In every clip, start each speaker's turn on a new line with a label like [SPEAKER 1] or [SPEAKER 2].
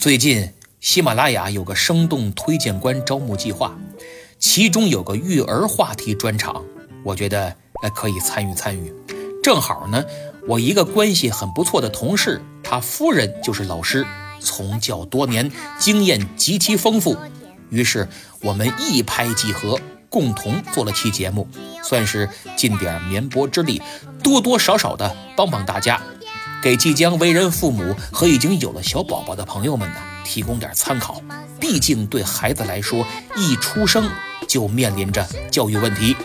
[SPEAKER 1] 最近喜马拉雅有个生动推荐官招募计划，其中有个育儿话题专场，我觉得呃可以参与参与。正好呢，我一个关系很不错的同事，他夫人就是老师，从教多年，经验极其丰富。于是我们一拍即合，共同做了期节目，算是尽点绵薄之力，多多少少的帮帮大家。给即将为人父母和已经有了小宝宝的朋友们呢，提供点参考。毕竟对孩子来说，一出生就面临着教育问题，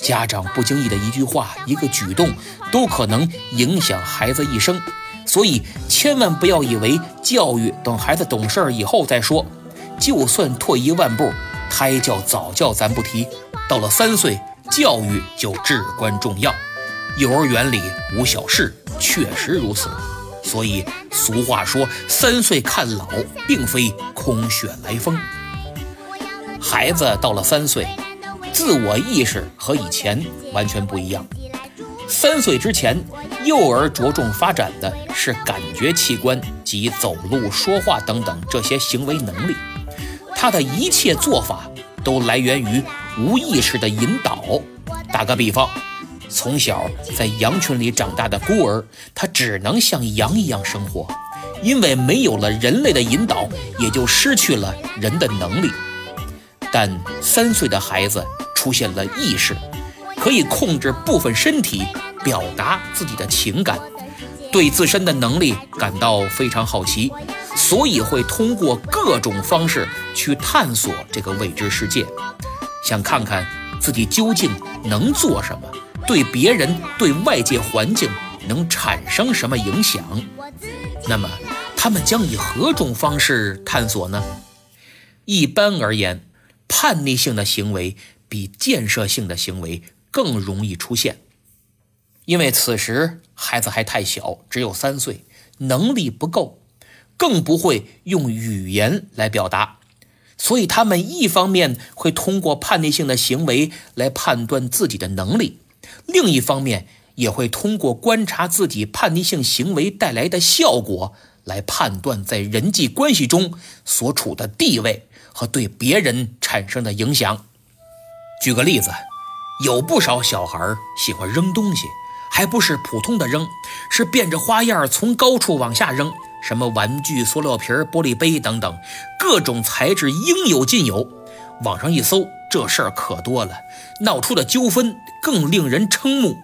[SPEAKER 1] 家长不经意的一句话、一个举动，都可能影响孩子一生。所以千万不要以为教育等孩子懂事儿以后再说。就算退一万步，胎教、早教咱不提，到了三岁，教育就至关重要。幼儿园里无小事。确实如此，所以俗话说“三岁看老”并非空穴来风。孩子到了三岁，自我意识和以前完全不一样。三岁之前，幼儿着重发展的是感觉器官及走路、说话等等这些行为能力，他的一切做法都来源于无意识的引导。打个比方。从小在羊群里长大的孤儿，他只能像羊一样生活，因为没有了人类的引导，也就失去了人的能力。但三岁的孩子出现了意识，可以控制部分身体，表达自己的情感，对自身的能力感到非常好奇，所以会通过各种方式去探索这个未知世界，想看看自己究竟能做什么。对别人、对外界环境能产生什么影响？那么，他们将以何种方式探索呢？一般而言，叛逆性的行为比建设性的行为更容易出现，因为此时孩子还太小，只有三岁，能力不够，更不会用语言来表达，所以他们一方面会通过叛逆性的行为来判断自己的能力。另一方面，也会通过观察自己叛逆性行为带来的效果，来判断在人际关系中所处的地位和对别人产生的影响。举个例子，有不少小孩喜欢扔东西，还不是普通的扔，是变着花样从高处往下扔，什么玩具、塑料瓶、玻璃杯等等，各种材质应有尽有。网上一搜。这事儿可多了，闹出的纠纷更令人瞠目。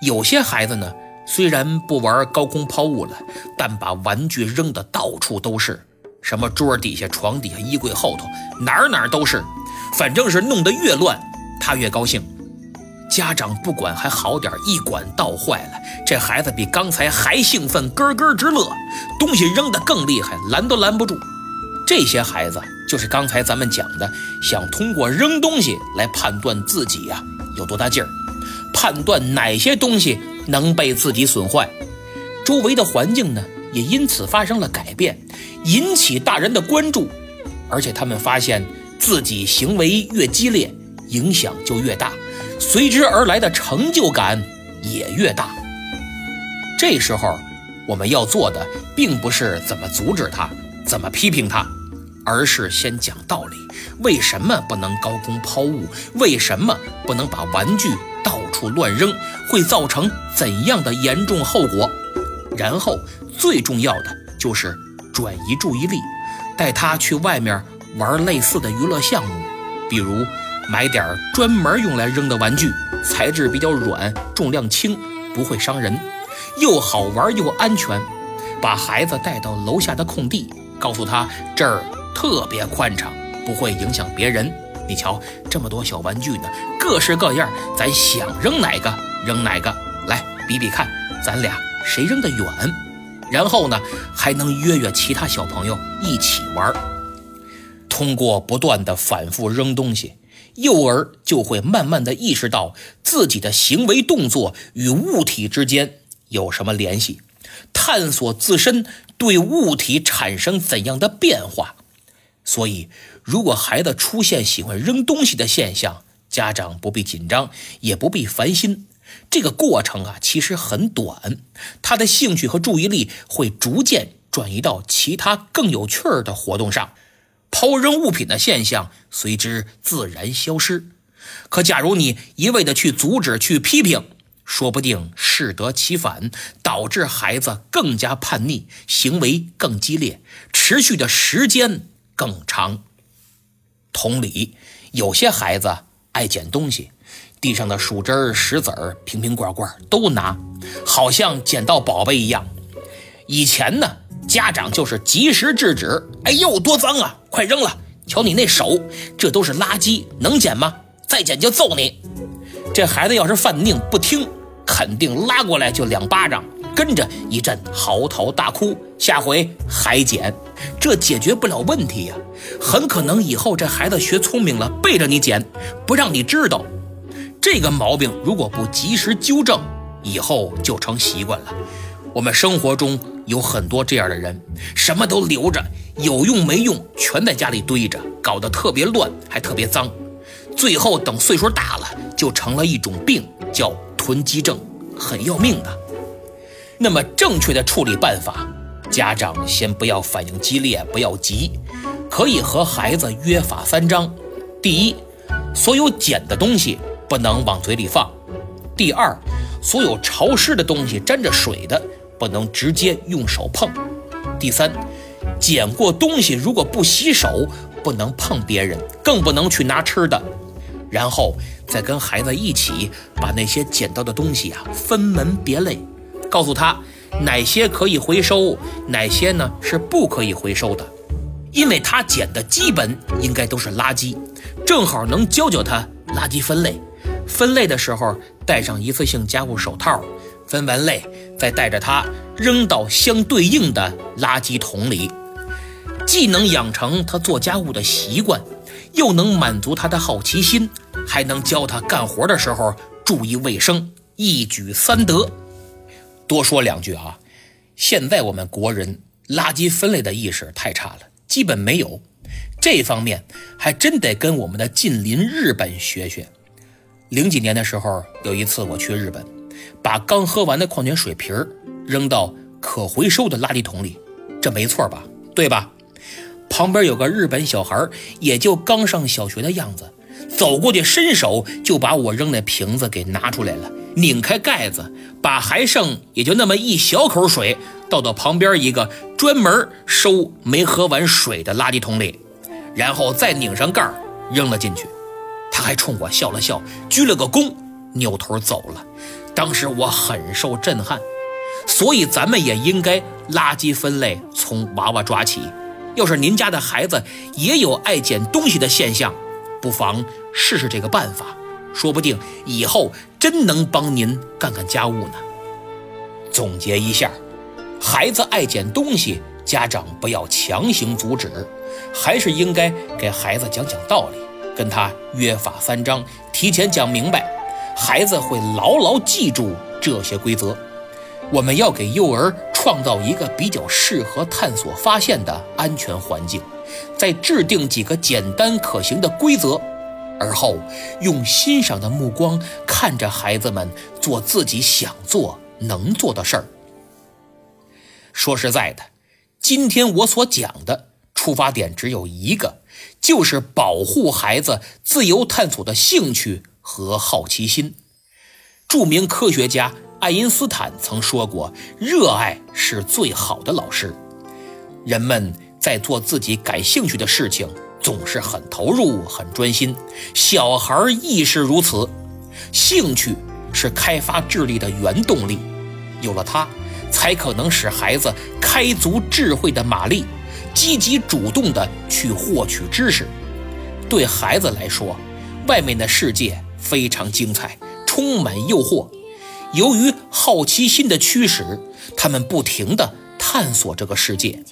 [SPEAKER 1] 有些孩子呢，虽然不玩高空抛物了，但把玩具扔得到处都是，什么桌底下、床底下、衣柜后头，哪儿哪儿都是。反正是弄得越乱，他越高兴。家长不管还好点，一管倒坏了，这孩子比刚才还兴奋，咯咯直乐，东西扔得更厉害，拦都拦不住。这些孩子就是刚才咱们讲的，想通过扔东西来判断自己呀有多大劲儿，判断哪些东西能被自己损坏，周围的环境呢也因此发生了改变，引起大人的关注，而且他们发现自己行为越激烈，影响就越大，随之而来的成就感也越大。这时候我们要做的并不是怎么阻止他，怎么批评他。而是先讲道理，为什么不能高空抛物？为什么不能把玩具到处乱扔？会造成怎样的严重后果？然后最重要的就是转移注意力，带他去外面玩类似的娱乐项目，比如买点专门用来扔的玩具，材质比较软，重量轻，不会伤人，又好玩又安全。把孩子带到楼下的空地，告诉他这儿。特别宽敞，不会影响别人。你瞧，这么多小玩具呢，各式各样，咱想扔哪个扔哪个。来比比看，咱俩谁扔得远？然后呢，还能约约其他小朋友一起玩。通过不断的反复扔东西，幼儿就会慢慢的意识到自己的行为动作与物体之间有什么联系，探索自身对物体产生怎样的变化。所以，如果孩子出现喜欢扔东西的现象，家长不必紧张，也不必烦心。这个过程啊，其实很短，他的兴趣和注意力会逐渐转移到其他更有趣儿的活动上，抛扔物品的现象随之自然消失。可假如你一味的去阻止、去批评，说不定适得其反，导致孩子更加叛逆，行为更激烈，持续的时间更长。同理，有些孩子爱捡东西，地上的树枝、石子儿、瓶瓶罐罐都拿，好像捡到宝贝一样。以前呢，家长就是及时制止：“哎呦，多脏啊，快扔了！瞧你那手，这都是垃圾，能捡吗？再捡就揍你。”这孩子要是犯拧不听，肯定拉过来就两巴掌，跟着一阵嚎啕大哭。下回还捡。这解决不了问题呀，很可能以后这孩子学聪明了，背着你捡，不让你知道。这个毛病如果不及时纠正，以后就成习惯了。我们生活中有很多这样的人，什么都留着，有用没用全在家里堆着，搞得特别乱，还特别脏。最后等岁数大了，就成了一种病，叫囤积症，很要命的。那么正确的处理办法？家长先不要反应激烈，不要急，可以和孩子约法三章：第一，所有捡的东西不能往嘴里放；第二，所有潮湿的东西沾着水的不能直接用手碰；第三，捡过东西如果不洗手，不能碰别人，更不能去拿吃的。然后再跟孩子一起把那些捡到的东西啊分门别类，告诉他。哪些可以回收，哪些呢是不可以回收的？因为他捡的基本应该都是垃圾，正好能教教他垃圾分类。分类的时候戴上一次性家务手套，分完类再带着它扔到相对应的垃圾桶里，既能养成他做家务的习惯，又能满足他的好奇心，还能教他干活的时候注意卫生，一举三得。多说两句啊，现在我们国人垃圾分类的意识太差了，基本没有。这方面还真得跟我们的近邻日本学学。零几年的时候，有一次我去日本，把刚喝完的矿泉水瓶扔到可回收的垃圾桶里，这没错吧？对吧？旁边有个日本小孩，也就刚上小学的样子，走过去伸手就把我扔那瓶子给拿出来了。拧开盖子，把还剩也就那么一小口水倒到旁边一个专门收没喝完水的垃圾桶里，然后再拧上盖扔了进去。他还冲我笑了笑，鞠了个躬，扭头走了。当时我很受震撼。所以咱们也应该垃圾分类从娃娃抓起。要是您家的孩子也有爱捡东西的现象，不妨试试这个办法。说不定以后真能帮您干干家务呢。总结一下，孩子爱捡东西，家长不要强行阻止，还是应该给孩子讲讲道理，跟他约法三章，提前讲明白，孩子会牢牢记住这些规则。我们要给幼儿创造一个比较适合探索发现的安全环境，再制定几个简单可行的规则。而后，用欣赏的目光看着孩子们做自己想做、能做的事儿。说实在的，今天我所讲的出发点只有一个，就是保护孩子自由探索的兴趣和好奇心。著名科学家爱因斯坦曾说过：“热爱是最好的老师。”人们在做自己感兴趣的事情。总是很投入、很专心，小孩亦是如此。兴趣是开发智力的原动力，有了它，才可能使孩子开足智慧的马力，积极主动地去获取知识。对孩子来说，外面的世界非常精彩，充满诱惑。由于好奇心的驱使，他们不停地探索这个世界。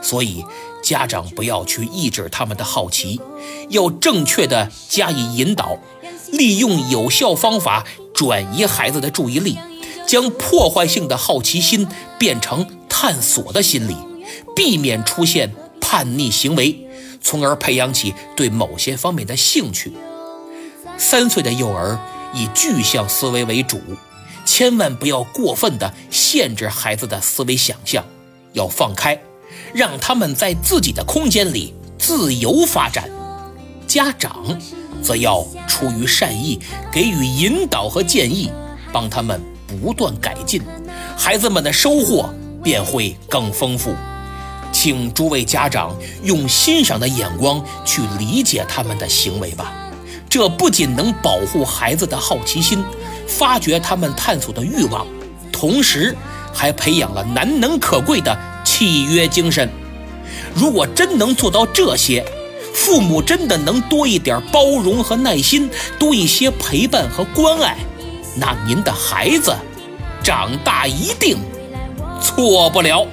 [SPEAKER 1] 所以，家长不要去抑制他们的好奇，要正确的加以引导，利用有效方法转移孩子的注意力，将破坏性的好奇心变成探索的心理，避免出现叛逆行为，从而培养起对某些方面的兴趣。三岁的幼儿以具象思维为主，千万不要过分的限制孩子的思维想象。要放开，让他们在自己的空间里自由发展。家长则要出于善意给予引导和建议，帮他们不断改进，孩子们的收获便会更丰富。请诸位家长用欣赏的眼光去理解他们的行为吧，这不仅能保护孩子的好奇心，发掘他们探索的欲望，同时还培养了难能可贵的契约精神。如果真能做到这些，父母真的能多一点包容和耐心，多一些陪伴和关爱，那您的孩子长大一定错不了。